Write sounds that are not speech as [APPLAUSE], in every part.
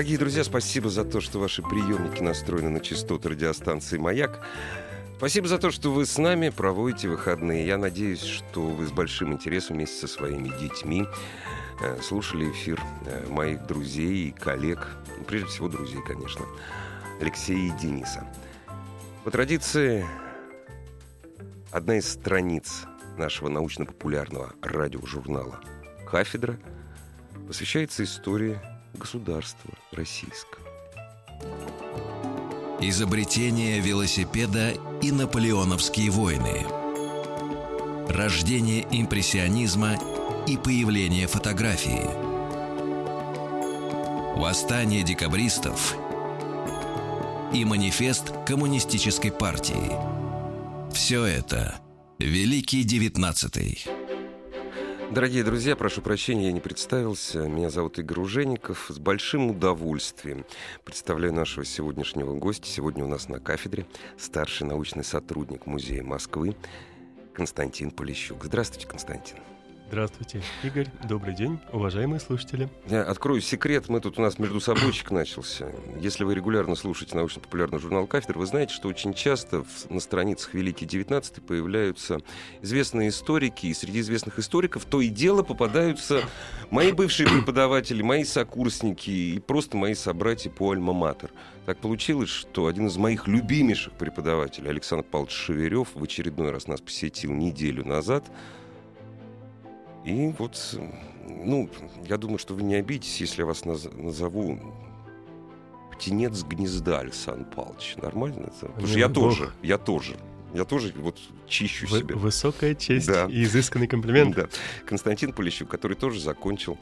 Дорогие друзья, спасибо за то, что ваши приемники настроены на частоты радиостанции «Маяк». Спасибо за то, что вы с нами проводите выходные. Я надеюсь, что вы с большим интересом вместе со своими детьми э, слушали эфир э, моих друзей и коллег, ну, прежде всего друзей, конечно, Алексея и Дениса. По традиции, одна из страниц нашего научно-популярного радиожурнала «Кафедра» посвящается истории государства российского. Изобретение велосипеда и наполеоновские войны. Рождение импрессионизма и появление фотографии. Восстание декабристов и манифест коммунистической партии. Все это Великий Девятнадцатый. Дорогие друзья, прошу прощения, я не представился. Меня зовут Игорь Ужеников. С большим удовольствием представляю нашего сегодняшнего гостя. Сегодня у нас на кафедре старший научный сотрудник Музея Москвы Константин Полищук. Здравствуйте, Константин. Здравствуйте, Игорь. Добрый день, уважаемые слушатели. Я открою секрет. Мы тут у нас между собойчик начался. Если вы регулярно слушаете научно-популярный журнал «Кафедр», вы знаете, что очень часто в, на страницах «Великий XIX» появляются известные историки, и среди известных историков то и дело попадаются мои бывшие преподаватели, мои сокурсники и просто мои собратья по альма-матер. Так получилось, что один из моих любимейших преподавателей, Александр Павлович Шеверев, в очередной раз нас посетил неделю назад – и вот, ну, я думаю, что вы не обидитесь, если я вас наз- назову птенец гнезда Александр Павлович. Нормально это? Потому что я Бог. тоже, я тоже. Я тоже вот чищу Вы- себя. высокая честь Да. и изысканный комплимент. Да. Константин Полищук, который тоже закончил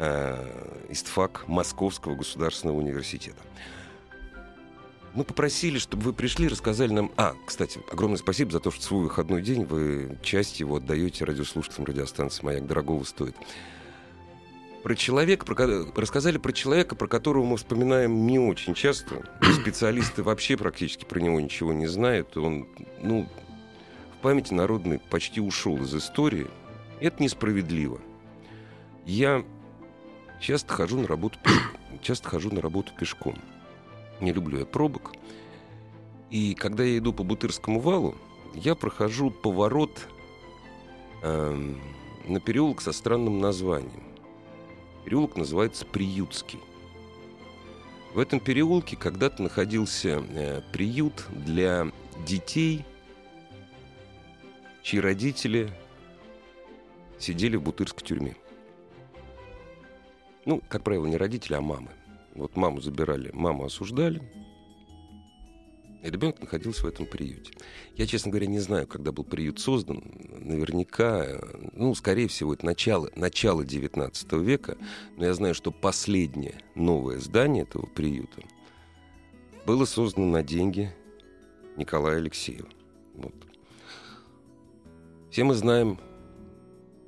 э, истфак Московского государственного университета. Мы попросили, чтобы вы пришли, рассказали нам... А, кстати, огромное спасибо за то, что свой выходной день вы часть его отдаете радиослушателям радиостанции «Маяк». Дорогого стоит. Про человека, про, рассказали про человека, про которого мы вспоминаем не очень часто. Специалисты вообще практически про него ничего не знают. Он, ну, в памяти народной почти ушел из истории. Это несправедливо. Я часто хожу на работу. Часто хожу на работу пешком. Не люблю я пробок. И когда я иду по Бутырскому валу, я прохожу поворот эм, на переулок со странным названием. Переулок называется Приютский. В этом переулке когда-то находился э, приют для детей, чьи родители сидели в бутырской тюрьме. Ну, как правило, не родители, а мамы. Вот маму забирали, маму осуждали, и ребенок находился в этом приюте. Я, честно говоря, не знаю, когда был приют создан. Наверняка, ну, скорее всего, это начало, начало 19 века. Но я знаю, что последнее новое здание этого приюта было создано на деньги Николая Алексеева. Вот. Все мы знаем,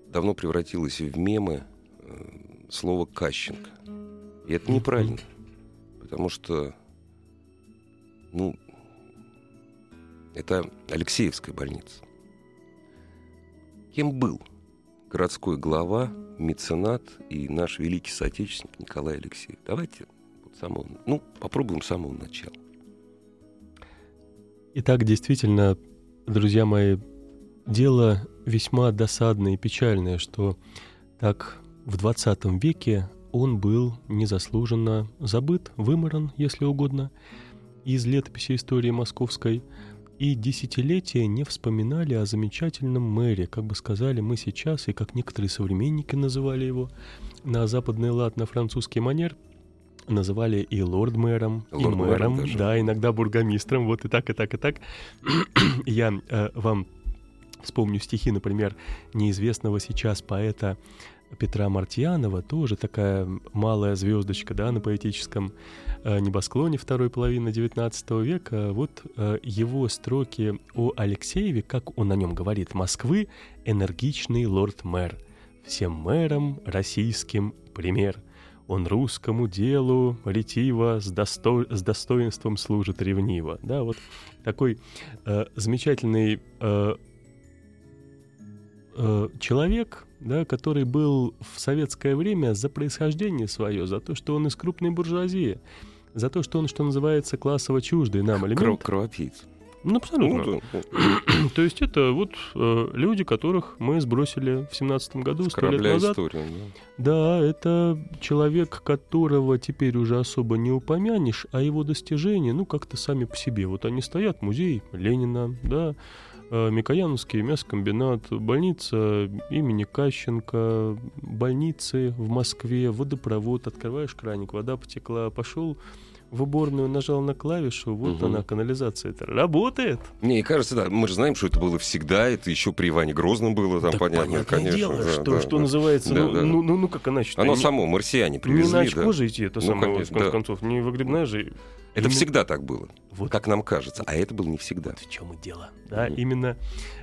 давно превратилось в мемы э, слово «Кащенко». И это неправильно. Потому что, ну, это Алексеевская больница. Кем был городской глава, меценат и наш великий соотечественник Николай Алексеев? Давайте вот самого, ну, попробуем с самого начала. Итак, действительно, друзья мои, дело весьма досадное и печальное, что так в 20 веке он был незаслуженно забыт, выморан, если угодно, из летописи истории московской, и десятилетия не вспоминали о замечательном мэре, как бы сказали мы сейчас, и как некоторые современники называли его, на западный лад, на французский манер, называли и лорд-мэром, и Лорд-мэром мэром, даже. да, иногда бургомистром, вот и так, и так, и так. [CLEARS THROAT] Я э, вам вспомню стихи, например, неизвестного сейчас поэта Петра Мартьянова, тоже такая малая звездочка, да, на поэтическом э, небосклоне второй половины XIX века. Вот э, его строки о Алексееве, как он о нем говорит, Москвы энергичный лорд-мэр, всем мэрам российским пример. Он русскому делу ретиво, с, досто... с достоинством служит ревниво. Да, вот такой э, замечательный э, э, человек, да, который был в советское время за происхождение свое, за то, что он из крупной буржуазии, за то, что он, что называется, классово чуждый нам элемент. Кровопийц. Ну, абсолютно. Ну, да. [CLEARS THROAT] То есть это вот э, люди, которых мы сбросили в семнадцатом году, сто лет назад. Историю, да. да, это человек, которого теперь уже особо не упомянешь, а его достижения, ну, как-то сами по себе. Вот они стоят, музей Ленина, да, Микояновский мясокомбинат, больница имени Кащенко, больницы в Москве, водопровод, открываешь краник, вода потекла, пошел в уборную, нажал на клавишу, вот угу. она, канализация это работает. Мне кажется, да, мы же знаем, что это было всегда, это еще при Иване Грозном было, там так понятно, конечно. Дело, да, что, да, что да. называется, да, ну, да. Ну, ну, ну как иначе? Оно не, само, марсиане привезли. Не на очко да. идти, это ну, самое, конечно, в конце да. концов, не выгребная же это именно... всегда так было, вот. как нам кажется, а это было не всегда. Вот в чем и дело. Да, mm-hmm. именно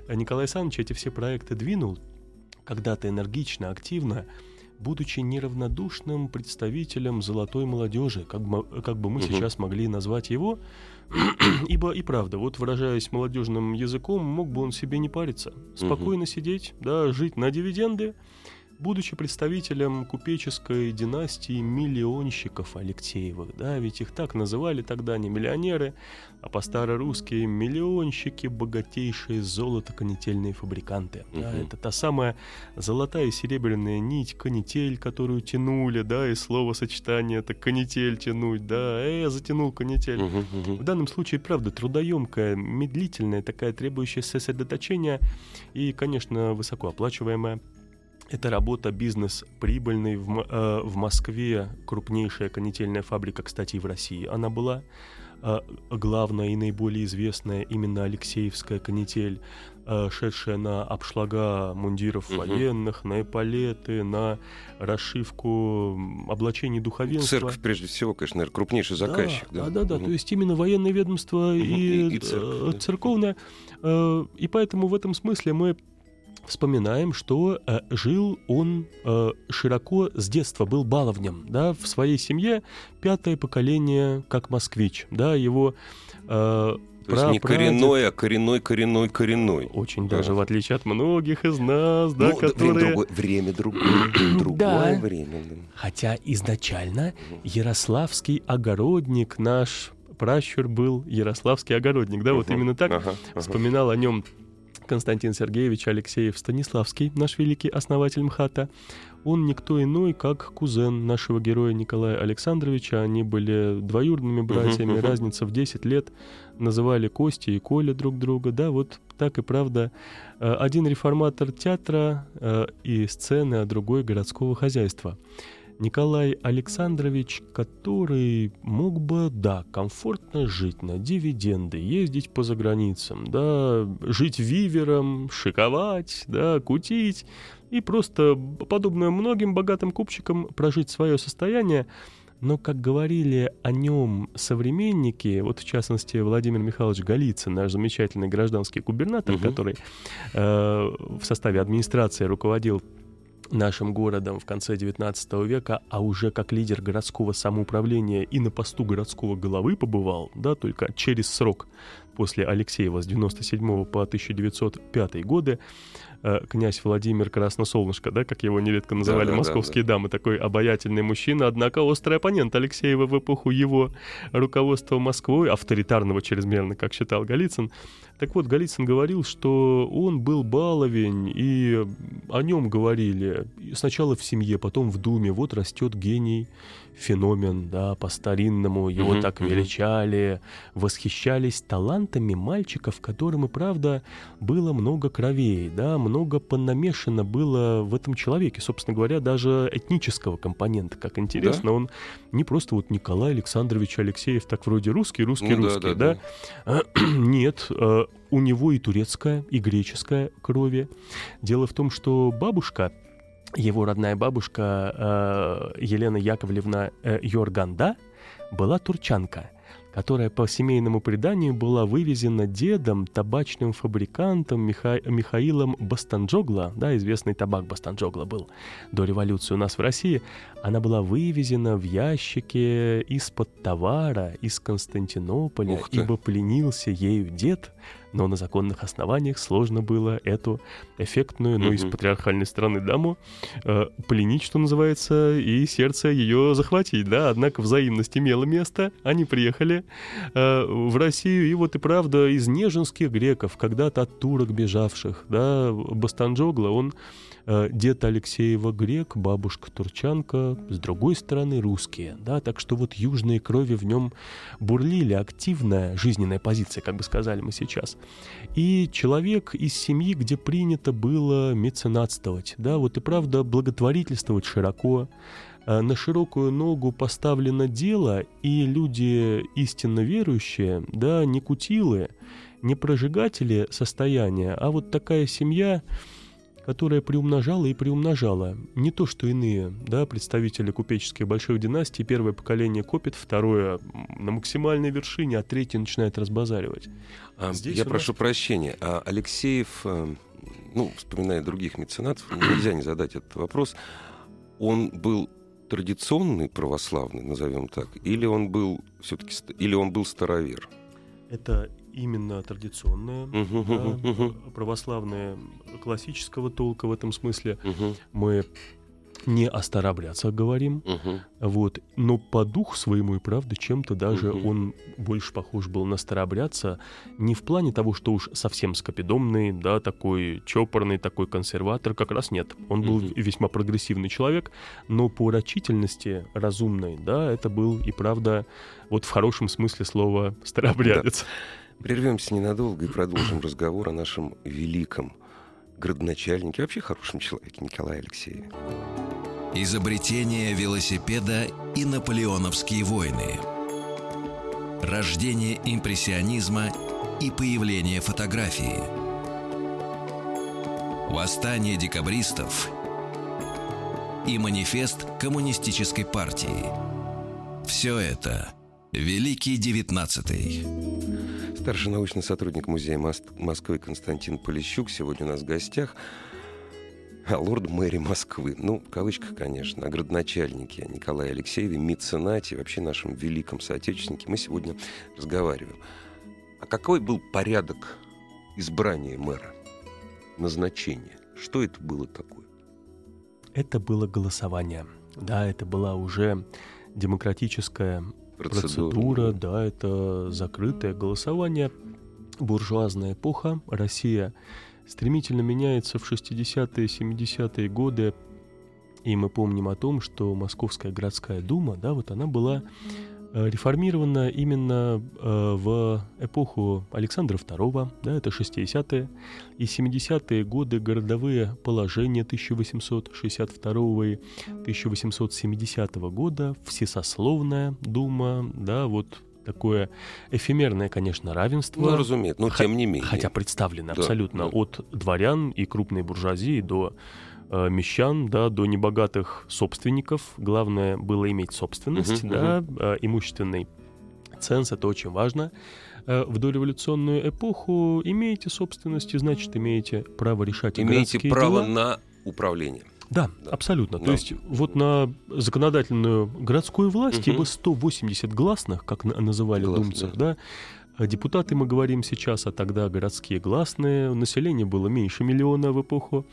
Николай Александрович эти все проекты двинул когда-то энергично, активно, будучи неравнодушным представителем золотой молодежи, как бы, как бы мы угу. сейчас могли назвать его, [CLEARS THROAT] ибо и правда, вот выражаясь молодежным языком, мог бы он себе не париться, спокойно угу. сидеть, да, жить на дивиденды, будучи представителем купеческой династии миллионщиков Алексеевых, да, ведь их так называли тогда не миллионеры, а по-старорусски миллионщики, богатейшие золото-канительные фабриканты. Uh-huh. Да, это та самая золотая и серебряная нить, канитель, которую тянули, да, и словосочетание это канитель тянуть, да, э, затянул канитель. Uh-huh, uh-huh. В данном случае, правда, трудоемкая, медлительная, такая требующая сосредоточения и, конечно, высокооплачиваемая. Это работа бизнес прибыльный в, э, в Москве крупнейшая канительная фабрика, кстати, в России. Она была э, главная и наиболее известная именно Алексеевская канитель, э, шедшая на обшлага мундиров угу. военных, на эполеты, на расшивку облачений духовенства. Церковь, прежде всего, конечно, наверное, крупнейший заказчик. Да, да, да. да, угу. То есть именно военное ведомство угу. и, и, и церковь, э, церковное. Э, и поэтому в этом смысле мы вспоминаем, что э, жил он э, широко с детства, был баловнем, да, в своей семье пятое поколение как москвич, да, его э, то есть не коренной, а коренной, коренной, коренной. Очень да. даже в отличие от многих из нас, да, ну, которые... Другое, время другое, [CLEARS THROAT] другое время. Хотя изначально ярославский огородник наш пращур был ярославский огородник, да, вот именно так вспоминал о нем Константин Сергеевич Алексеев Станиславский, наш великий основатель МХАТа, он никто иной, как кузен нашего героя Николая Александровича. Они были двоюродными братьями, uh-huh, uh-huh. разница в 10 лет. Называли Кости и Коля друг друга. Да, вот так и правда. Э, один реформатор театра э, и сцены, а другой городского хозяйства. Николай Александрович, который мог бы, да, комфортно жить на дивиденды, ездить по заграницам, да, жить вивером, шиковать, да, кутить и просто, подобно многим богатым купчикам, прожить свое состояние, но, как говорили о нем современники, вот в частности Владимир Михайлович Голицын, наш замечательный гражданский губернатор, угу. который э, в составе администрации руководил нашим городом в конце XIX века, а уже как лидер городского самоуправления и на посту городского головы побывал, да, только через срок после Алексеева с 97 по 1905 годы, э, князь Владимир Красносолнышко, да, как его нередко называли да, да, московские да, да. дамы, такой обаятельный мужчина, однако острый оппонент Алексеева в эпоху его руководства Москвой, авторитарного чрезмерно, как считал Голицын, так вот, Голицын говорил, что он был баловень, и о нем говорили сначала в семье, потом в Думе. Вот растет гений, феномен, да, по-старинному его uh-huh, так величали, восхищались талантами мальчиков, которым и правда было много кровей, да, много понамешано было в этом человеке, собственно говоря, даже этнического компонента, как интересно, да? он не просто вот Николай Александрович Алексеев, так вроде русский, русский, ну, русский, да, да, да? да? [CLEARS THROAT] Нет, э, у него и турецкая, и греческая крови. Дело в том, что бабушка его родная бабушка э, Елена Яковлевна э, Йорганда была турчанка – которая по семейному преданию была вывезена дедом, табачным фабрикантом Миха... Михаилом Бастанджогла, да, известный табак Бастанджогла был до революции у нас в России, она была вывезена в ящике из-под товара из Константинополя, ибо пленился ею дед, но на законных основаниях сложно было эту эффектную, ну, из патриархальной страны даму э, пленить, что называется, и сердце ее захватить, да, однако взаимность имела место, они приехали э, в Россию, и вот и правда из неженских греков, когда-то от турок бежавших, да, Бастанджогла, он Э, дед Алексеева грек, бабушка турчанка, с другой стороны русские, да, так что вот южные крови в нем бурлили, активная жизненная позиция, как бы сказали мы сейчас. И человек из семьи, где принято было меценатствовать, да, вот и правда благотворительствовать широко, э, на широкую ногу поставлено дело, и люди истинно верующие, да, не кутилы, не прожигатели состояния, а вот такая семья, которая приумножала и приумножала. Не то, что иные, да, представители купеческих больших династий, первое поколение копит, второе на максимальной вершине, а третье начинает разбазаривать. А, Здесь я прошу нас... прощения, а Алексеев, э, ну, вспоминая других меценатов, [CLEARS THROAT] нельзя не задать этот вопрос, он был традиционный православный, назовем так, или он был все-таки, или он был старовер? Это именно традиционная, uh-huh, да, православная, классического толка в этом смысле. Мы не о старообрядцах говорим, вот, но по духу своему и правда чем-то даже он больше похож был на старообрядца, не в плане того, что уж совсем скопидомный, да, такой чопорный, такой консерватор, как раз нет. Он был весьма прогрессивный человек, но по рачительности разумной, да, это был и правда вот в хорошем смысле слова старообрядец. Да. Прервемся ненадолго и продолжим разговор о нашем великом градоначальнике, вообще хорошем человеке Николае Алексееве. Изобретение велосипеда и наполеоновские войны. Рождение импрессионизма и появление фотографии. Восстание декабристов и манифест коммунистической партии. Все это Великий девятнадцатый. Старший научный сотрудник Музея Москвы Константин Полищук сегодня у нас в гостях. А лорд мэри Москвы, ну, в кавычках, конечно, о градоначальнике Николае Алексееве, меценате, вообще нашем великом соотечественнике мы сегодня разговариваем. А какой был порядок избрания мэра, назначения? Что это было такое? Это было голосование. Да, это была уже демократическая процедура. процедура, да, это закрытое голосование, буржуазная эпоха, Россия стремительно меняется в 60-е, 70-е годы, и мы помним о том, что Московская городская дума, да, вот она была реформирована именно э, в эпоху Александра II, да, это 60-е, и 70-е годы городовые положения 1862 и 1870 года, всесословная дума, да, вот такое эфемерное, конечно, равенство. Ну, разумеется, но тем не менее. Хотя представлено да, абсолютно да. от дворян и крупной буржуазии до э, мещан, да, до небогатых собственников. Главное было иметь собственность, uh-huh, да. Э, имущественный ценз, это очень важно. Э, в дореволюционную эпоху имеете собственность, и значит, имеете право решать Имеете право дела. на управление. Да, да, абсолютно. Да. То есть вот на законодательную городскую власть, угу. ибо 180 гласных, как называли Глас, думцев, да. А депутаты мы говорим сейчас, а тогда городские гласные. Население было меньше миллиона в эпоху,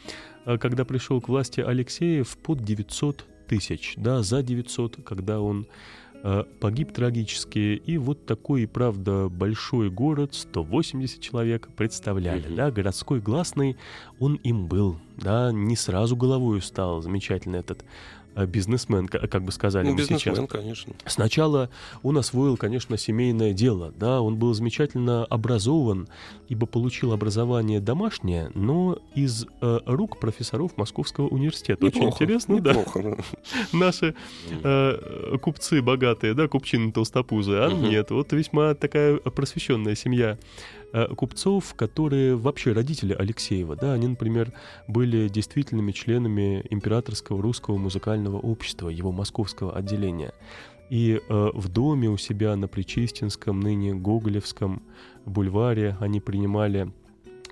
а когда пришел к власти Алексеев, под 900 тысяч, да, за 900, когда он э, погиб трагически. И вот такой, и правда, большой город, 180 человек представляли, mm-hmm. да, городской гласный, он им был, да, не сразу головой стал, замечательно этот Э, бизнесмен, как бы сказали ну, бизнесмен, сейчас. конечно. Сначала он освоил, конечно, семейное дело, да, он был замечательно образован, ибо получил образование домашнее, но из э, рук профессоров Московского университета. Неплохо, Очень интересно, неплохо, да. [LAUGHS] Наши э, купцы богатые, да, купчины толстопузы, а угу. нет, вот весьма такая просвещенная семья купцов, которые вообще родители Алексеева, да, они, например, были действительными членами Императорского русского музыкального общества, его московского отделения. И э, в доме у себя на Причистинском, ныне Гоголевском бульваре они принимали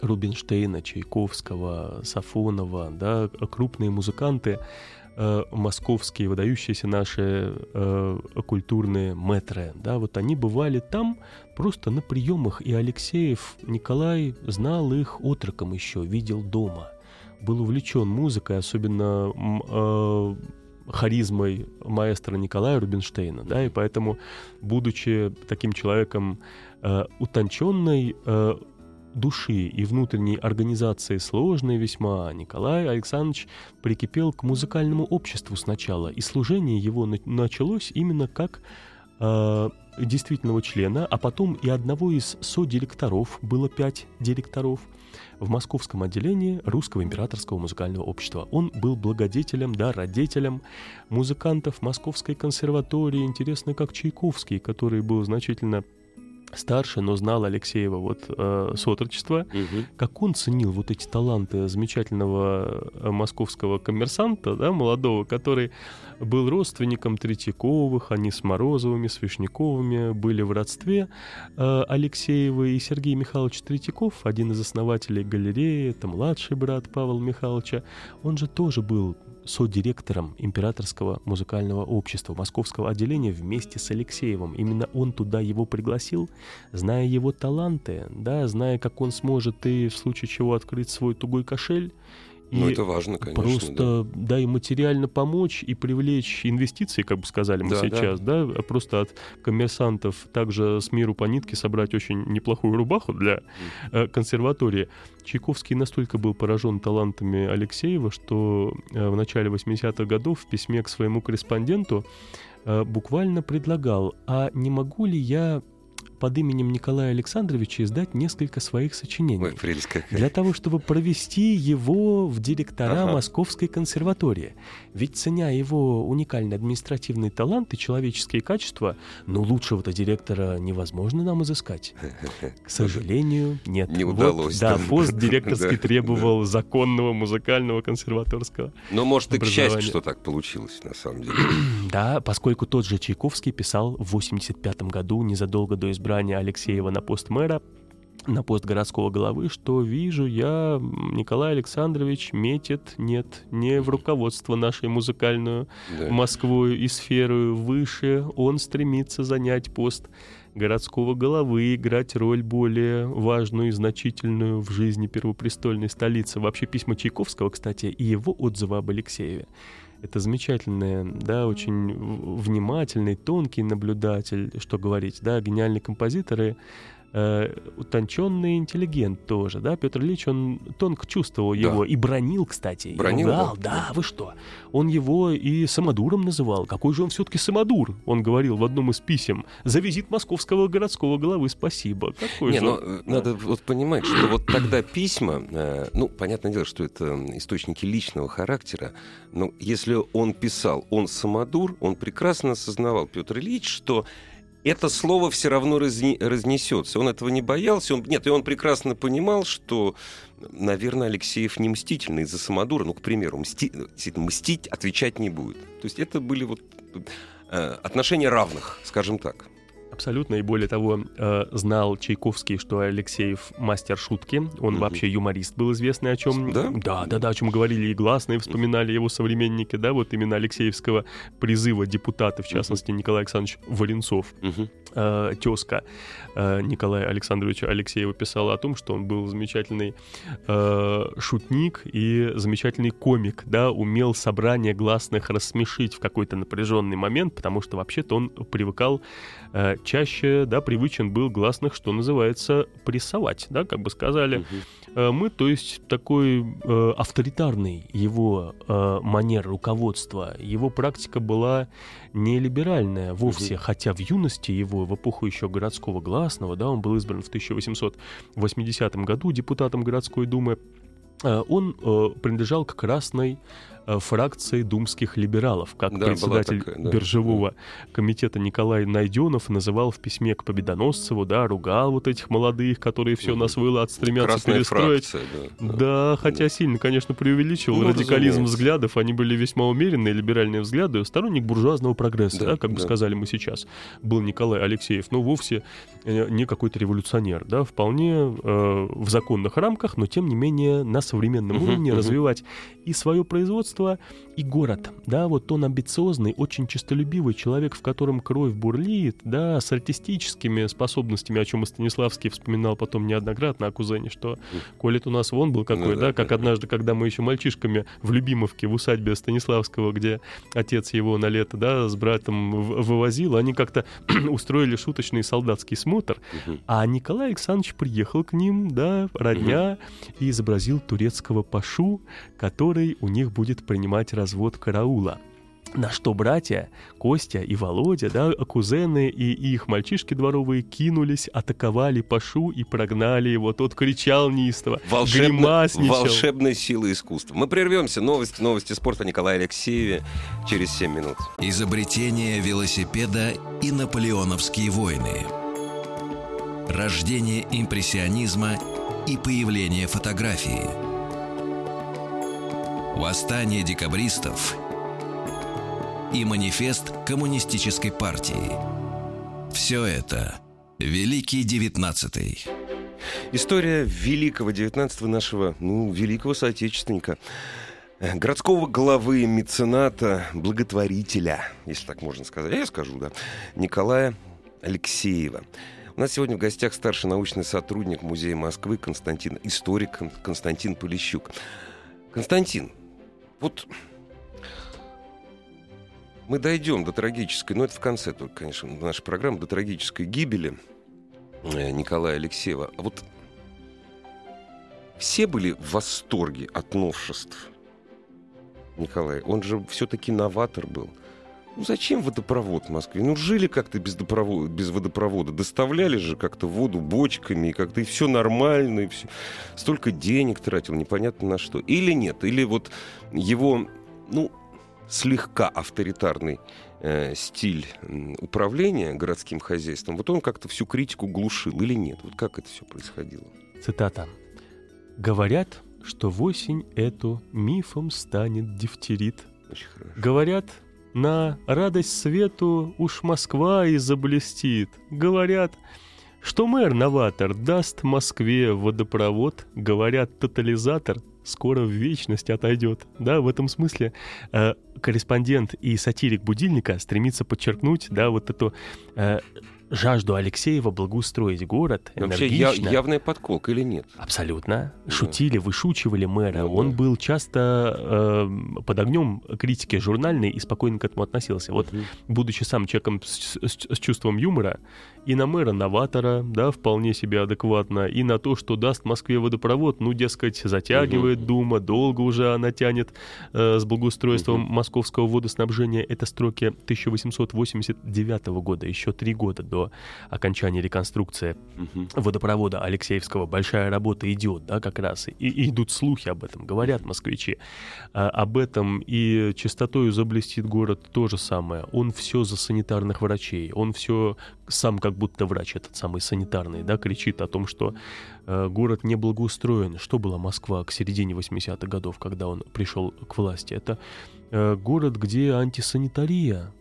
Рубинштейна, Чайковского, Сафонова, да, крупные музыканты, э, московские выдающиеся наши э, культурные метры, да, вот они бывали там просто на приемах, и Алексеев Николай знал их отроком еще, видел дома, был увлечен музыкой, особенно э, харизмой маэстро Николая Рубинштейна, да, и поэтому, будучи таким человеком э, утонченной э, души и внутренней организации сложной весьма, Николай Александрович прикипел к музыкальному обществу сначала, и служение его началось именно как э, действительного члена, а потом и одного из содиректоров, было пять директоров, в московском отделении Русского императорского музыкального общества. Он был благодетелем, да, родителем музыкантов Московской консерватории, интересно, как Чайковский, который был значительно старше, но знал Алексеева вот э, с отрочества, угу. как он ценил вот эти таланты замечательного э, московского коммерсанта, да, молодого, который был родственником Третьяковых, они с Морозовыми, с Вишняковыми были в родстве. Э, Алексеева и Сергей Михайлович Третьяков, один из основателей галереи, это младший брат Павла Михайловича, он же тоже был содиректором Императорского музыкального общества Московского отделения вместе с Алексеевым. Именно он туда его пригласил, зная его таланты, да, зная, как он сможет и в случае чего открыть свой тугой кошель, ну, это важно, конечно. Просто, да. да, и материально помочь, и привлечь инвестиции, как бы сказали мы да, сейчас, да. да, просто от коммерсантов также с миру по нитке собрать очень неплохую рубаху для э, консерватории. Чайковский настолько был поражен талантами Алексеева, что э, в начале 80-х годов в письме к своему корреспонденту э, буквально предлагал, а не могу ли я под именем Николая Александровича издать несколько своих сочинений. Ой, прелесть какая. Для того, чтобы провести его в директора ага. Московской консерватории. Ведь ценя его уникальный административный талант и человеческие качества, ну, лучшего-то директора невозможно нам изыскать. [LAUGHS] К сожалению, нет. Не удалось. да, пост директорский [LAUGHS] требовал законного музыкального консерваторского Но, может, и к счастью, что так получилось, на самом деле. [CLEARS THROAT] да, поскольку тот же Чайковский писал в 85 году, незадолго до избрания избрания Алексеева на пост мэра, на пост городского головы, что вижу я, Николай Александрович метит, нет, не в руководство нашей музыкальную да. Москву и сферу выше, он стремится занять пост городского головы, играть роль более важную и значительную в жизни первопрестольной столицы. Вообще письма Чайковского, кстати, и его отзывы об Алексееве это замечательный, да, очень внимательный, тонкий наблюдатель, что говорить, да, гениальные композиторы, э, утонченный интеллигент тоже, да, Петр Ильич, он тонко чувствовал его и бронил, кстати. Бронил его, да, вы что? Он его и самодуром называл. Какой же он все-таки самодур? Он говорил в одном из писем. За визит московского городского главы спасибо. Какой Не, же но он? Э, надо вот понимать, что вот тогда письма, э, ну, понятное дело, что это источники личного характера, но если он писал, он самодур, он прекрасно осознавал, Петр Ильич, что это слово все равно разне, разнесется. Он этого не боялся. Он, нет, и он прекрасно понимал, что, наверное, Алексеев не мстительный из-за самодура. Ну, к примеру, мсти, мстить, отвечать не будет. То есть это были вот э, отношения равных, скажем так. Абсолютно, и более того, э, знал Чайковский, что Алексеев мастер шутки, он mm-hmm. вообще юморист был известный, о чем... Да? Да, да, да, о чем говорили и гласные, вспоминали его современники, да, вот именно Алексеевского призыва депутаты, в частности, mm-hmm. Николай Александрович Валенцов, mm-hmm. э, тезка э, Николая Александровича Алексеева писала о том, что он был замечательный э, шутник и замечательный комик, да, умел собрание гласных рассмешить в какой-то напряженный момент, потому что вообще-то он привыкал э, чаще, да, привычен был гласных, что называется, прессовать, да, как бы сказали. Угу. Мы, то есть, такой э, авторитарный его э, манер руководства, его практика была не либеральная вовсе, угу. хотя в юности его, в эпоху еще городского гласного, да, он был избран в 1880 году депутатом городской думы, э, он э, принадлежал к красной э, фракцией думских либералов, как да, председатель такая, да. биржевого комитета Николай Найденов называл в письме к Победоносцеву, да, ругал вот этих молодых, которые все на свой лад стремятся Красная перестроить. Фракция, да, да, хотя да. сильно, конечно, преувеличивал ну, радикализм взглядов, они были весьма умеренные либеральные взгляды, сторонник буржуазного прогресса, да, да как да. бы сказали мы сейчас, был Николай Алексеев, но вовсе э, не какой-то революционер, да, вполне э, в законных рамках, но тем не менее на современном уровне развивать и свое производство, и город, да, вот он амбициозный, очень честолюбивый человек, в котором кровь бурлит, да, с артистическими способностями, о чем и Станиславский вспоминал потом неоднократно о кузене, что Колет у нас вон был какой, ну, да, да, как однажды, когда мы еще мальчишками в Любимовке, в усадьбе Станиславского, где отец его на лето, да, с братом вывозил, они как-то [CLEARS THROAT] устроили шуточный солдатский смотр, а Николай Александрович приехал к ним, да, родня, и изобразил турецкого пашу, который у них будет принимать развод караула. На что братья, Костя и Володя, да, кузены и их мальчишки дворовые кинулись, атаковали Пашу и прогнали его. Тот кричал неистово, Волшебно... Волшебная сила искусства. Мы прервемся. Новости, новости спорта Николая Алексееве через 7 минут. Изобретение велосипеда и наполеоновские войны. Рождение импрессионизма и появление фотографии. Восстание декабристов и манифест коммунистической партии. Все это Великий Девятнадцатый. История великого девятнадцатого нашего, ну, великого соотечественника, городского главы, мецената, благотворителя, если так можно сказать. Я скажу, да, Николая Алексеева. У нас сегодня в гостях старший научный сотрудник Музея Москвы Константин, историк Константин Полищук. Константин, вот мы дойдем до трагической, но это в конце только, конечно, нашей программы, до трагической гибели э, Николая Алексеева. А вот все были в восторге от новшеств Николай. Он же все-таки новатор был. Ну зачем водопровод в Москве? Ну жили как-то без, водопровода, без водопровода. Доставляли же как-то воду бочками, и как-то и все нормально, и все. Столько денег тратил, непонятно на что. Или нет, или вот его, ну, слегка авторитарный э, стиль управления городским хозяйством, вот он как-то всю критику глушил или нет? Вот как это все происходило? Цитата. «Говорят, что в осень эту мифом станет дифтерит. Очень хорошо. Говорят, на радость свету уж Москва и заблестит. Говорят, что мэр-новатор даст Москве водопровод, говорят, тотализатор скоро в вечность отойдет. Да, в этом смысле э, корреспондент и сатирик будильника стремится подчеркнуть, да, вот эту э, жажду Алексеева благоустроить город Вообще я, явная подколка или нет? Абсолютно. Да. Шутили, вышучивали мэра. Да, Он да. был часто э, под огнем критики журнальной и спокойно к этому относился. Вот, угу. будучи сам человеком с, с, с чувством юмора, и на мэра-новатора, да, вполне себе адекватно, и на то, что даст Москве водопровод, ну, дескать, затягивает угу. Дума, долго уже она тянет э, с благоустройством угу. московского водоснабжения. Это строки 1889 года, еще три года до окончания реконструкции угу. водопровода Алексеевского. Большая работа идет, да, как раз, и, и идут слухи об этом, говорят москвичи а, об этом, и чистотою заблестит город то же самое. Он все за санитарных врачей, он все сам как будто врач этот самый санитарный, да, кричит о том, что э, город не благоустроен. Что была Москва к середине 80-х годов, когда он пришел к власти? Это э, город, где антисанитария,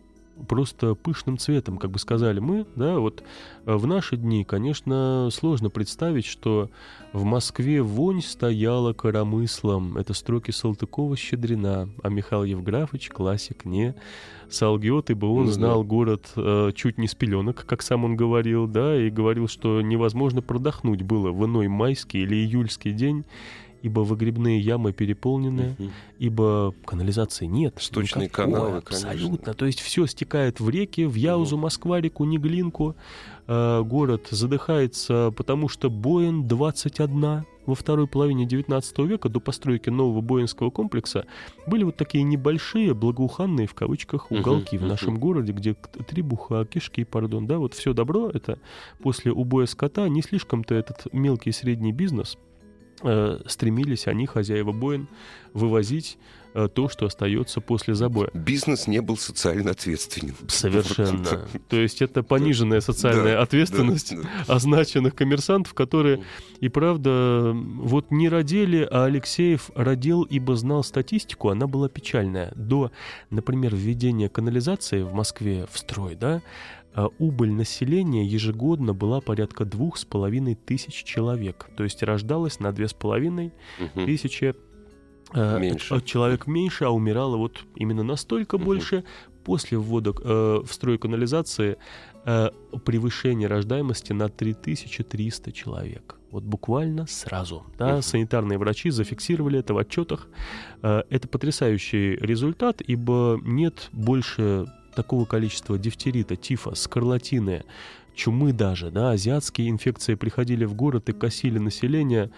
просто пышным цветом, как бы сказали мы, да, вот э, в наши дни, конечно, сложно представить, что в Москве вонь стояла коромыслом. Это строки Салтыкова-Щедрина, а Михаил Евграфович, классик, не солгет, ибо он ну, знал да. город э, чуть не с пеленок, как сам он говорил, да, и говорил, что невозможно продохнуть было в иной майский или июльский день, ибо выгребные ямы переполнены, угу. ибо канализации нет. Сточные никакой, каналы, Абсолютно. Конечно. То есть все стекает в реки, в Яузу, угу. Москва-реку, Неглинку. Э, город задыхается, потому что Боин 21 во второй половине 19 века до постройки нового Боинского комплекса были вот такие небольшие, благоуханные в кавычках уголки uh-huh, в нашем uh-huh. городе, где требуха, кишки, пардон, да, вот все добро, это после убоя скота не слишком-то этот мелкий и средний бизнес – стремились они, хозяева Боин, вывозить э, то, что остается после забоя. Бизнес не был социально ответственен. Совершенно. То есть это пониженная социальная ответственность [LAUGHS] означенных коммерсантов, которые и правда вот не родили, а Алексеев родил, ибо знал статистику, она была печальная. До, например, введения канализации в Москве в строй, да, а убыль населения ежегодно была порядка двух с половиной тысяч человек. То есть рождалось на две с половиной тысячи э, меньше. человек меньше, а умирало вот именно настолько угу. больше. После ввода э, в строй канализации э, превышение рождаемости на 3300 человек. Вот буквально сразу. Да, угу. Санитарные врачи зафиксировали это в отчетах. Э, это потрясающий результат, ибо нет больше такого количества дифтерита, тифа, скарлатины, чумы даже, да, азиатские инфекции приходили в город и косили население,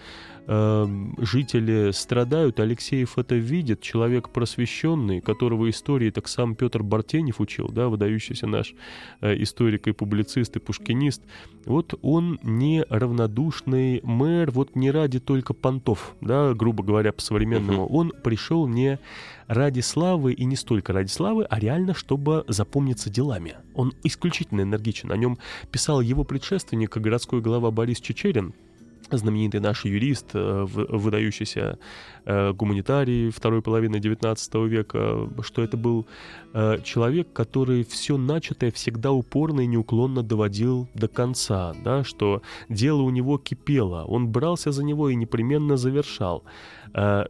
э, жители страдают, Алексеев это видит, человек просвещенный, которого истории так сам Петр Бартенев учил, да, выдающийся наш э, историк и публицист и пушкинист, вот он не равнодушный мэр, вот не ради только понтов, да, грубо говоря, по-современному, он пришел не ради славы и не столько ради славы, а реально, чтобы запомниться делами. Он исключительно энергичен. О нем писал его предшественник, городской глава Борис Чечерин, знаменитый наш юрист, э, выдающийся э, гуманитарий второй половины XIX века, что это был э, человек, который все начатое всегда упорно и неуклонно доводил до конца, да, что дело у него кипело, он брался за него и непременно завершал.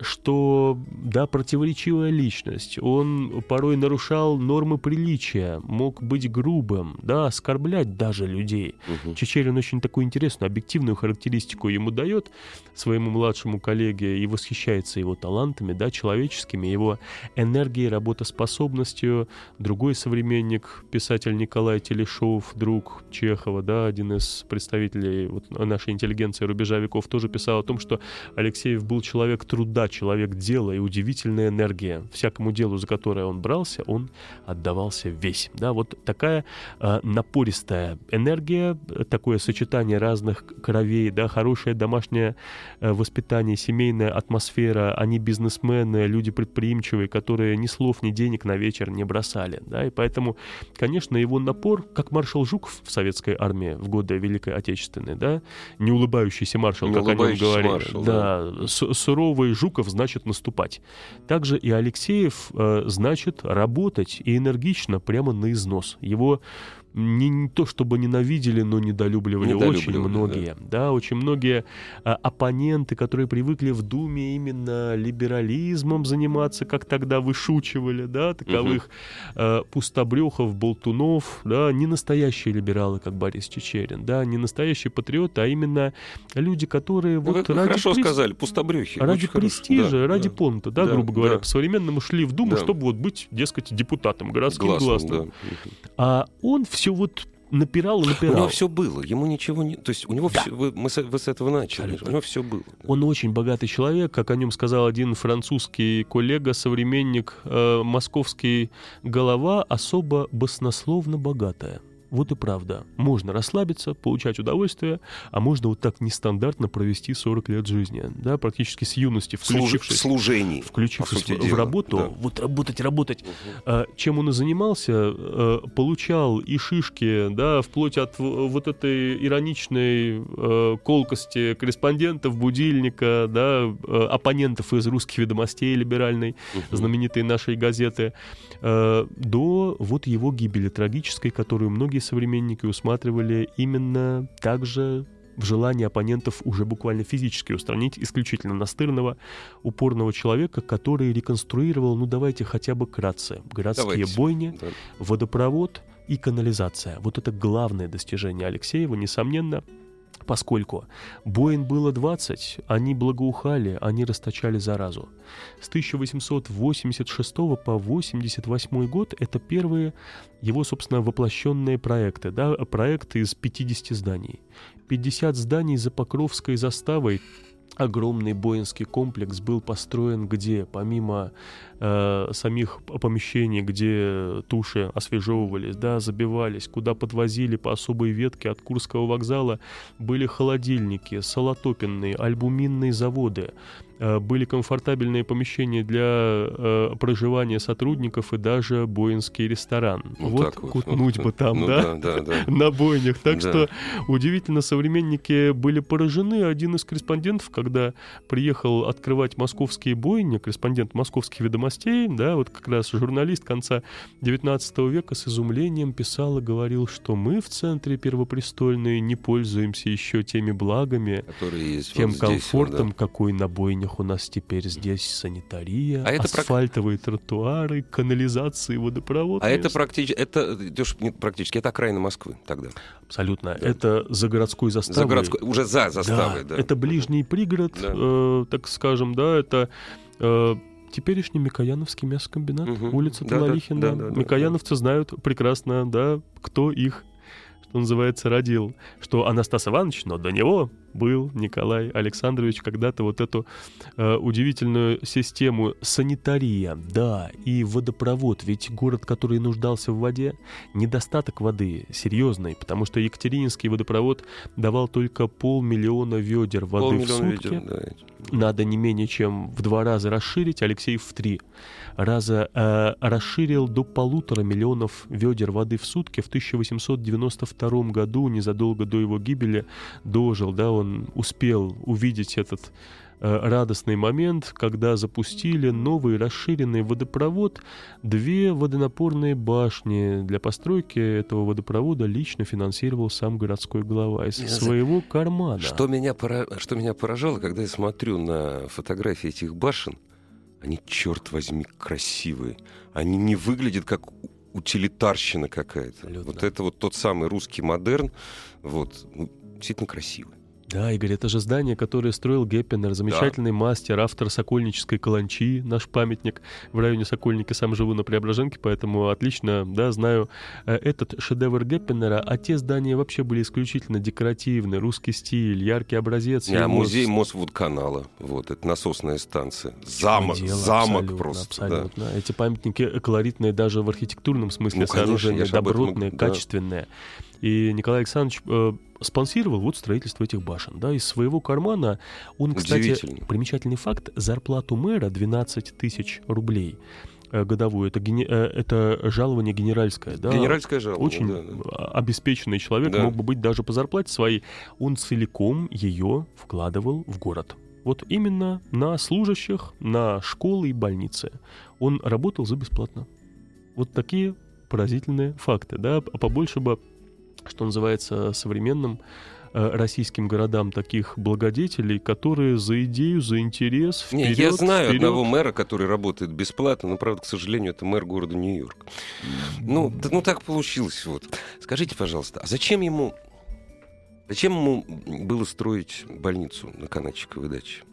Что, да, противоречивая личность, он порой нарушал нормы приличия, мог быть грубым, да, оскорблять даже людей. Угу. Чечерин очень такую интересную, объективную характеристику ему дает своему младшему коллеге и восхищается его талантами, да, человеческими, его энергией, работоспособностью. Другой современник, писатель Николай Телешов, друг Чехова, да, один из представителей вот, нашей интеллигенции рубежа веков, тоже писал о том, что Алексеев был человек труда, человек дела и удивительная энергия. Всякому делу, за которое он брался, он отдавался весь. Да, вот такая э, напористая энергия, такое сочетание разных кровей, да, хорошее домашнее э, воспитание, семейная атмосфера. Они бизнесмены, люди предприимчивые, которые ни слов, ни денег на вечер не бросали. Да, и поэтому, конечно, его напор, как маршал Жуков в советской армии в годы Великой Отечественной, да, не улыбающийся маршал, не как о нем говорили, маршал, да, да. суровый Жуков значит наступать. Также и Алексеев э, значит работать и энергично прямо на износ. Его не, не то чтобы ненавидели, но недолюбливали, недолюбливали очень многие. Да. да, очень многие а, оппоненты, которые привыкли в Думе именно либерализмом заниматься, как тогда вышучивали, да, таковых угу. а, пустобрехов, болтунов, да, не настоящие либералы, как Борис Чечерин, да, не настоящие патриоты, а именно люди, которые ну, вот ради хорошо прес... сказали, пустобрехи. Ради престижа, да, ради да. понта, да, да, грубо говоря, да. по-современному шли в Думу, да. чтобы вот быть, дескать, депутатом, городским гласным. гласным. Да. А он все все вот напирал и напирал. У него все было, ему ничего не... То есть у него да. все... Вы, мы с, вы с этого начали, Абсолютно. у него все было. Он очень богатый человек, как о нем сказал один французский коллега, современник, э, московский голова, особо баснословно богатая. Вот и правда. Можно расслабиться, получать удовольствие, а можно вот так нестандартно провести 40 лет жизни. Да, практически с юности, включившись... Служений. Включившись в, в работу, да. вот работать, работать. Угу. чем он и занимался, э, получал и шишки, да, вплоть от вот этой ироничной э, колкости корреспондентов, будильника, да, э, оппонентов из русских ведомостей либеральной, угу. знаменитой нашей газеты, до вот его гибели трагической, которую многие современники усматривали именно также в желании оппонентов уже буквально физически устранить исключительно настырного, упорного человека, который реконструировал, ну давайте хотя бы кратце, городские давайте. бойни, да. водопровод и канализация. Вот это главное достижение Алексеева, несомненно, поскольку Боин было 20, они благоухали, они расточали заразу. С 1886 по 88 год это первые его, собственно, воплощенные проекты, да, проекты из 50 зданий. 50 зданий за Покровской заставой огромный Боинский комплекс был построен где, помимо э, самих помещений, где туши освежевывались, да, забивались, куда подвозили по особой ветке от Курского вокзала, были холодильники, солотопенные, альбуминные заводы, были комфортабельные помещения для э, проживания сотрудников и даже боинский ресторан. Ну, вот вот, кутнуть ну, бы там, [LAUGHS] ну да? да, да, да. [LAUGHS] На бойнях. Так Да. что удивительно, современники были поражены. Один из корреспондентов, когда приехал открывать московские бойни, корреспондент московских ведомостей, да, вот как раз журналист конца 19 века с изумлением писал и говорил, что мы в центре Первопрестольной не пользуемся еще теми благами, тем вот здесь, комфортом, вот, какой на бойнях у нас теперь здесь санитария, А это прак- асфальтовые тротуары, канализации, водопровод. да. А это практически, это, практически, это окраина Москвы тогда. Абсолютно. Это за городской заставой. За городской, уже за заставой, да. Это ближний пригород, Да. э, так скажем, да, это э, теперешний Микояновский мясокомбинат, Мгм. улица Да, да, Талалихина. да, да, да, Микояновцы знают прекрасно, да, кто их, что называется, родил. Что Анастас Иванович, но до него был Николай Александрович когда-то вот эту э, удивительную систему санитария, да, и водопровод. Ведь город, который нуждался в воде, недостаток воды серьезный, потому что Екатерининский водопровод давал только полмиллиона ведер воды в Полмиллиона сутки. видео, да. Надо не менее чем в два раза расширить, Алексеев в три раза э, расширил до полутора миллионов ведер воды в сутки. В 1892 году, незадолго до его гибели, дожил, да, он успел увидеть этот э, радостный момент, когда запустили новый расширенный водопровод. Две водонапорные башни для постройки этого водопровода лично финансировал сам городской глава из Я за- своего кармана. Что меня, пора- что меня поражало, когда я смотрю на фотографии этих башен, они, черт возьми, красивые. Они не выглядят как утилитарщина какая-то. Вот это вот тот самый русский модерн, вот, ну, действительно красивый. Да, Игорь, это же здание, которое строил Геппенер, замечательный мастер, автор Сокольнической каланчи, наш памятник в районе Сокольники, сам живу на Преображенке, поэтому отлично, да, знаю э, этот шедевр Геппенера, а те здания вообще были исключительно декоративны, русский стиль, яркий образец. А его музей Мосводканала, вот, это насосная станция. Замок, дело, замок абсолютно, просто, да. абсолютно. Эти памятники колоритные даже в архитектурном смысле, Ну, конечно, сооружения об этом добротные, да. качественные. И Николай Александрович э, спонсировал вот строительство этих башен. Да, из своего кармана он, кстати, примечательный факт, зарплату мэра 12 тысяч рублей э, годовую. Это, гене- э, это жалование генеральское. Да? Генеральская жалоба, Очень да, да. а- обеспеченный человек, Да. мог бы быть даже по зарплате своей. Он целиком ее вкладывал в город. Вот именно на служащих, на школы и больницы. Он работал за бесплатно. Вот такие поразительные факты. Да? А побольше бы, что называется, современным э, российским городам таких благодетелей, которые за идею, за интерес Не, вперед, я знаю вперед. одного мэра, который работает бесплатно, но, правда, к сожалению, это мэр города Нью-Йорк. Ну, да, ну так получилось. Вот. Скажите, пожалуйста, а зачем ему, зачем ему было строить больницу на Канатчиковой даче?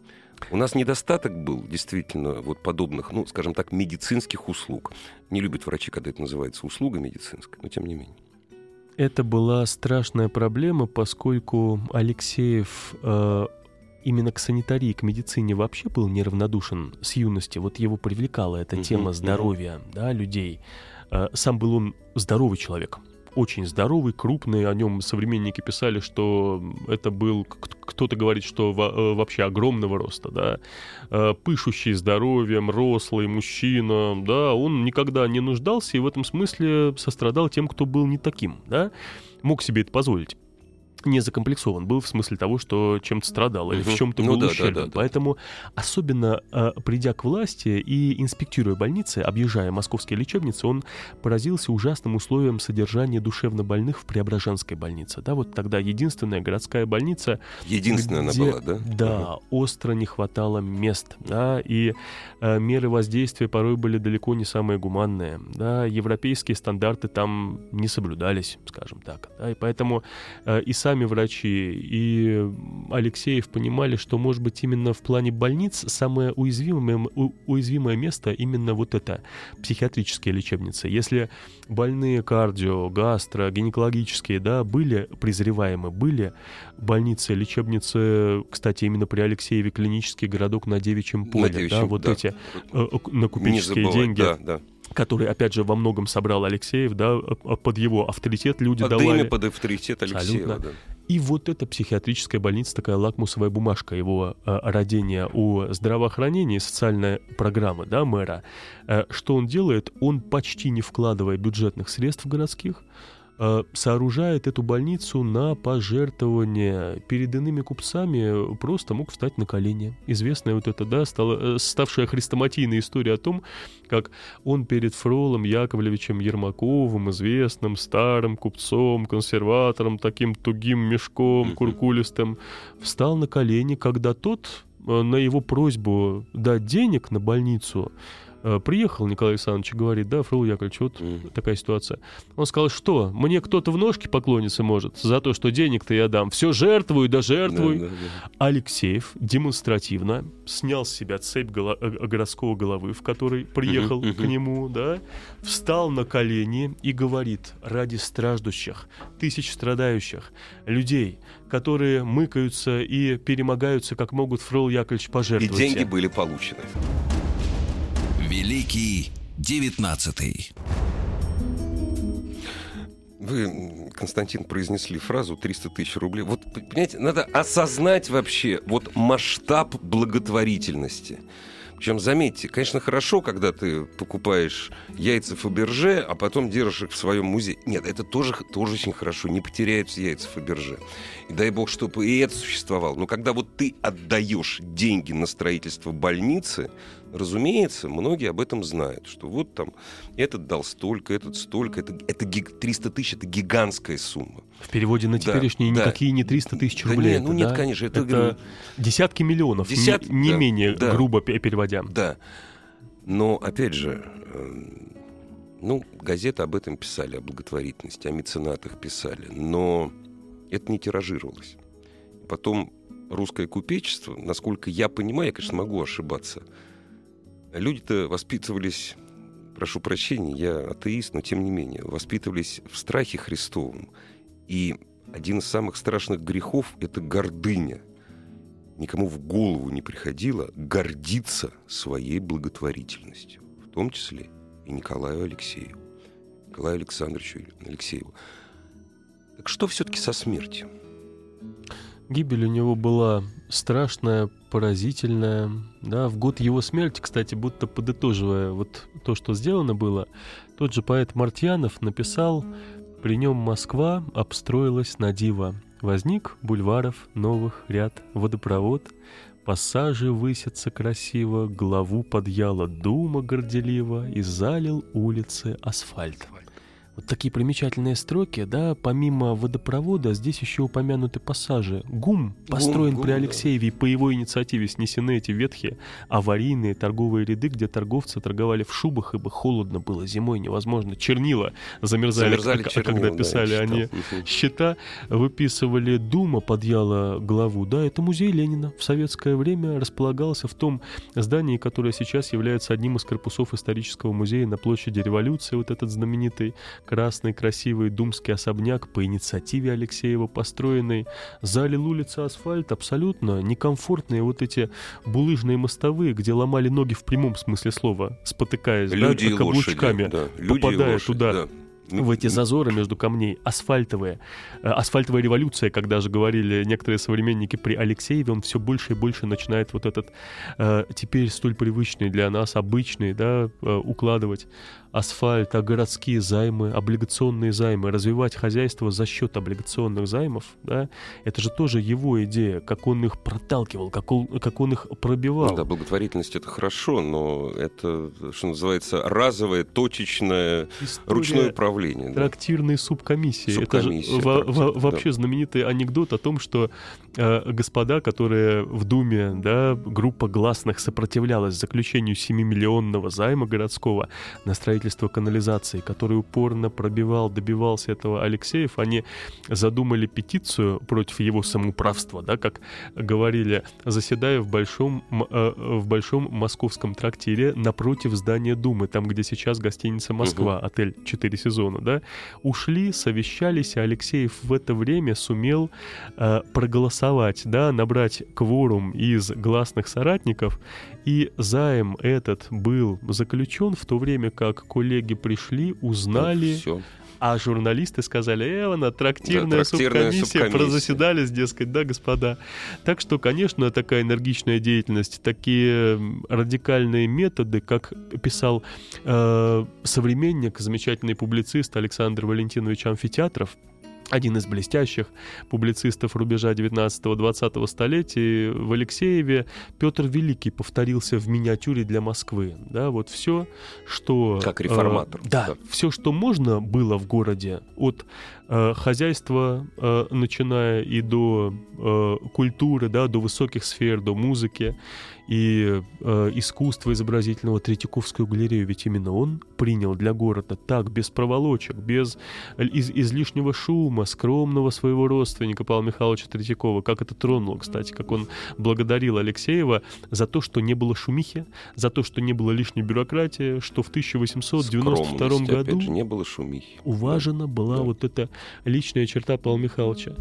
У нас недостаток был, действительно, вот подобных, ну, скажем так, медицинских услуг. Не любят врачи, когда это называется услуга медицинская, но тем не менее. Это была страшная проблема, поскольку Алексеев э, именно к санитарии, к медицине вообще был неравнодушен с юности. Вот его привлекала эта тема здоровья да, людей. Э, сам был он здоровый человек. Очень здоровый, крупный. О нем современники писали, что это был, кто-то говорит, что э, вообще огромного роста, да, Э, пышущий здоровьем, рослый мужчина, да, он никогда не нуждался и в этом смысле сострадал тем, кто был не таким, да, мог себе это позволить. Не закомплексован был в смысле того, что чем-то страдал или в чем-то Ну был да, да, ущербен. да, да. Поэтому, особенно э, придя к власти и инспектируя больницы, объезжая московские лечебницы, он поразился ужасным условиям содержания душевнобольных в Преображенской больнице. Да, вот тогда единственная городская больница, Единственная где, она была, да? Да, остро не хватало мест, да, и э, меры воздействия порой были далеко не самые гуманные, да, европейские стандарты там не соблюдались, скажем так, да, и поэтому э, и сами врачи, и Алексеев понимали, что, может быть, именно в плане больниц самое уязвимое, уязвимое место именно вот это, психиатрические лечебницы. Если больные кардио, гастро, гинекологические, да, были презреваемы, были больницы, лечебницы, кстати, именно при Алексееве клинический городок на Девичьем поле, да, Девичьем, вот да. эти э, на купеческие деньги, да, да. Которые, опять же, во многом собрал Алексеев, да, под его авторитет люди Под давали. имя, под авторитет Алексеева, Абсолютно. да. И вот эта психиатрическая больница, такая лакмусовая бумажка его э, родения у здравоохранения и социальной программы, да, мэра. Э, что он делает? Он почти не вкладывая бюджетных средств городских, сооружает эту больницу на пожертвование. Перед иными купцами просто мог встать на колени. Известная вот эта, да, стала, э, ставшая хрестоматийная история о том, как он перед Фролом Яковлевичем Ермаковым, известным старым купцом, консерватором, таким тугим мешком, куркулистым, встал на колени, когда тот э, на его просьбу дать денег на больницу Э, приехал Николай Александрович и говорит, да, Фрол Яковлевич, вот mm. такая ситуация. Он сказал, что, мне кто-то в ножки поклониться может за то, что денег-то я дам. Все жертвую, да жертвую. Да, да, да. Алексеев демонстративно снял с себя цепь голо- э, городского головы, в которой приехал uh-huh. к нему, да, встал на колени и говорит, ради страждущих, тысяч страдающих, людей, которые мыкаются и перемогаются, как могут, Фрол Яковлевич пожертвовать. И деньги были получены. Великий девятнадцатый. Вы, Константин, произнесли фразу 300 тысяч рублей. Вот, понимаете, надо осознать вообще вот масштаб благотворительности. Причем, заметьте, конечно, хорошо, когда ты покупаешь яйца Фаберже, а потом держишь их в своем музее. Нет, это тоже, тоже очень хорошо. Не потеряются яйца Фаберже. И дай бог, чтобы и это существовало. Но когда вот ты отдаешь деньги на строительство больницы, разумеется, многие об этом знают, что вот там этот дал столько, этот столько, это, это 300 тысяч, это гигантская сумма. В переводе на теперешние да, никакие да. не 300 тысяч рублей. Да, не, ну нет, да? конечно. Это, это десятки миллионов, Десят... не, не да, менее да, грубо переводя. Да. Но, опять же, эм, ну, газеты об этом писали, о благотворительности, о меценатах писали, но это не тиражировалось. Потом русское купечество, насколько я понимаю, я, конечно, могу ошибаться, люди-то воспитывались, прошу прощения, я атеист, но тем не менее, воспитывались в страхе Христовом. И один из самых страшных грехов — это гордыня. Никому в голову не приходило гордиться своей благотворительностью, в том числе и Николаю Алексееву, Николаю Александровичу Алексееву. Так что все-таки со смертью? Гибель у него была страшная, поразительная. Да, в год его смерти, кстати, будто подытоживая вот то, что сделано было, тот же поэт Мартьянов написал при нем Москва обстроилась на диво. Возник бульваров новых ряд, водопровод, Пассажи высятся красиво, главу подъяла дума горделиво И залил улицы асфальт. Вот такие примечательные строки, да, помимо водопровода, здесь еще упомянуты пассажи. ГУМ построен ГУМ, при Алексееве, да. по его инициативе снесены эти ветхие аварийные торговые ряды, где торговцы торговали в шубах, ибо холодно было зимой, невозможно. Чернила замерзали, замерзали а, чернила, когда писали да, они счета. выписывали Дума подъяла главу. Да, это музей Ленина. В советское время располагался в том здании, которое сейчас является одним из корпусов исторического музея на площади революции, вот этот знаменитый красный красивый думский особняк по инициативе Алексеева построенный, залил улицы асфальт, абсолютно некомфортные вот эти булыжные мостовые, где ломали ноги в прямом смысле слова, спотыкаясь, Люди да, каблучками, лошади, да. попадая лошадь, туда. Да в эти зазоры между камней, асфальтовые. Э, асфальтовая революция, когда же говорили некоторые современники при Алексееве, он все больше и больше начинает вот этот э, теперь столь привычный для нас, обычный, да, э, укладывать асфальт, а городские займы, облигационные займы, развивать хозяйство за счет облигационных займов, да, это же тоже его идея, как он их проталкивал, как он, как он их пробивал. Ну да, благотворительность это хорошо, но это, что называется, разовое, точечное, История ручное управление. Трактирные да. субкомиссии. субкомиссии. Это же во, во, вообще да. знаменитый анекдот о том, что э, господа, которые в Думе, да, группа гласных сопротивлялась заключению 7-миллионного займа городского на строительство канализации, который упорно пробивал, добивался этого Алексеев, они задумали петицию против его самоуправства, да, как говорили, заседая в большом, э, в большом московском трактире напротив здания Думы, там, где сейчас гостиница Москва, угу. отель «Четыре сезона», да, ушли, совещались, и Алексеев в это время сумел э, проголосовать, да, набрать кворум из гласных соратников, и займ этот был заключен в то время как коллеги пришли, узнали, ну, А журналисты сказали, э, она трактирная, Да, трактирная субкомиссия, субкомиссия. прозаседались, дескать, да, господа. Так что, конечно, такая энергичная деятельность, такие радикальные методы, как писал э, современник, замечательный публицист Александр Валентинович Амфитеатров, один из блестящих публицистов рубежа 19-20 столетий в Алексееве Петр Великий повторился в миниатюре для Москвы. Да, вот все, что... Как э, реформатор, да, да. все, что можно было в городе, от э, хозяйства, э, начиная и до э, культуры, да, до высоких сфер, до музыки и искусства изобразительного Третьяковскую галерею, ведь именно он принял для города так, без проволочек, без из- излишнего шума, скромного своего родственника Павла Михайловича Третьякова, как это тронуло, кстати, как он благодарил Алексеева за то, что не было шумихи, за то, что не было лишней бюрократии, что в 1892 Скромность, году же, не было шумихи. уважена была Да. вот эта личная черта Павла Михайловича.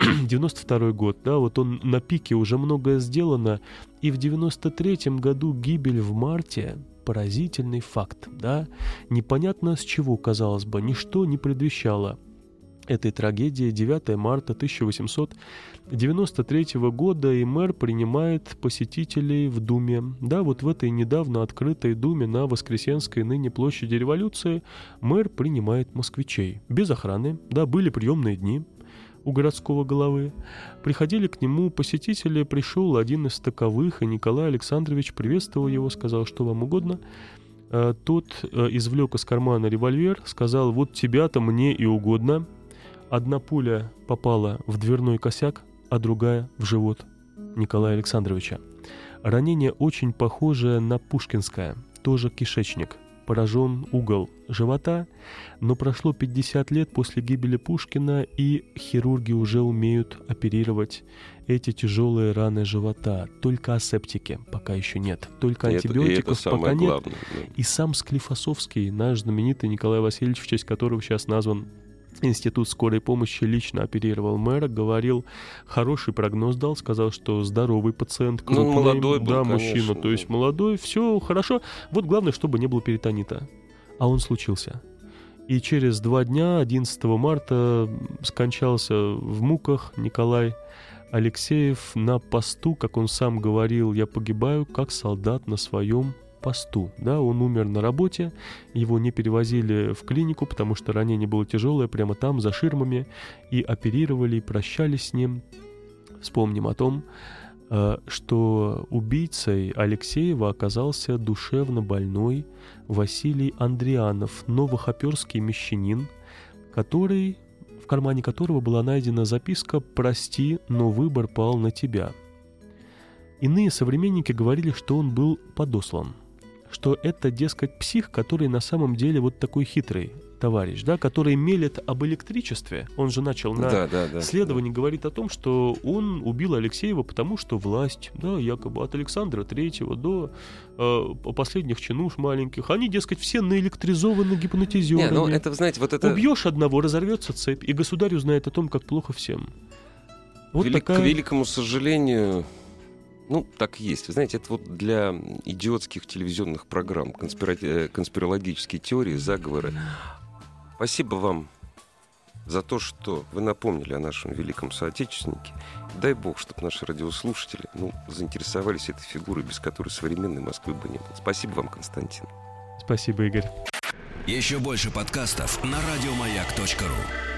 [CLEARS THROAT] 92 год, да, вот он на пике, уже многое сделано, и в 93 году гибель в марте поразительный факт, да, непонятно с чего, казалось бы, ничто не предвещало этой трагедии. 9 марта 1893 года, и мэр принимает посетителей в Думе. Да, вот в этой недавно открытой Думе на Воскресенской ныне площади революции мэр принимает москвичей. Без охраны, да, были приемные дни у городского головы. Приходили к нему посетители, пришел один из таковых, и Николай Александрович приветствовал его, сказал, что вам угодно. Э, Тот э, извлек из кармана револьвер, сказал, вот тебя-то мне и угодно. Одна пуля попала в дверной косяк, а другая в живот Николая Александровича. Ранение очень похожее на пушкинское, тоже кишечник. Поражен угол живота, но прошло 50 лет после гибели Пушкина, и хирурги уже умеют оперировать эти тяжелые раны живота. Только асептики пока еще нет. Только И это- это антибиотиков пока нет. главное. да. И сам Склифосовский, наш знаменитый Николай Васильевич, в честь которого сейчас назван Институт скорой помощи, лично оперировал мэра, говорил, хороший прогноз дал, сказал, что здоровый пациент, Ну, крупный, молодой был, да, конечно, мужчина, то есть молодой, все хорошо. Вот главное, чтобы не было перитонита. А он случился. И через два дня, 11 марта, скончался в муках Николай Алексеев на посту, как он сам говорил, я погибаю как солдат на своем посту. Да, он умер на работе, его не перевозили в клинику, потому что ранение было тяжелое, прямо там, за ширмами, и оперировали, и прощались с ним. Вспомним о том, э, что убийцей Алексеева оказался душевно больной Василий Андрианов, новохоперский мещанин, который, в кармане которого была найдена записка «Прости, но выбор пал на тебя». Иные современники говорили, что он был подослан, что это, дескать, псих, который на самом деле вот такой хитрый товарищ, да, который мелет об электричестве. Он же начал на Да, да, да. Следование говорит о том, что он убил Алексеева, потому что власть, да, якобы от Александра Третьего до э, последних чинуш маленьких, они, дескать, все наэлектризованы Не, гипнотизерами. ну это, знаете, вот это... Убьешь одного, разорвется цепь, и государь узнает о том, как плохо всем. Вот Велик- такая... К великому сожалению, ну, так и есть. Вы знаете, это вот для идиотских телевизионных программ, конспира- э, конспирологические теории, заговоры. Спасибо вам за то, что вы напомнили о нашем великом соотечественнике. Дай бог, чтобы наши радиослушатели ну, заинтересовались этой фигурой, без которой современной Москвы бы не было. Спасибо вам, Константин. Спасибо, Игорь. Еще больше подкастов на радиомаяк.ру.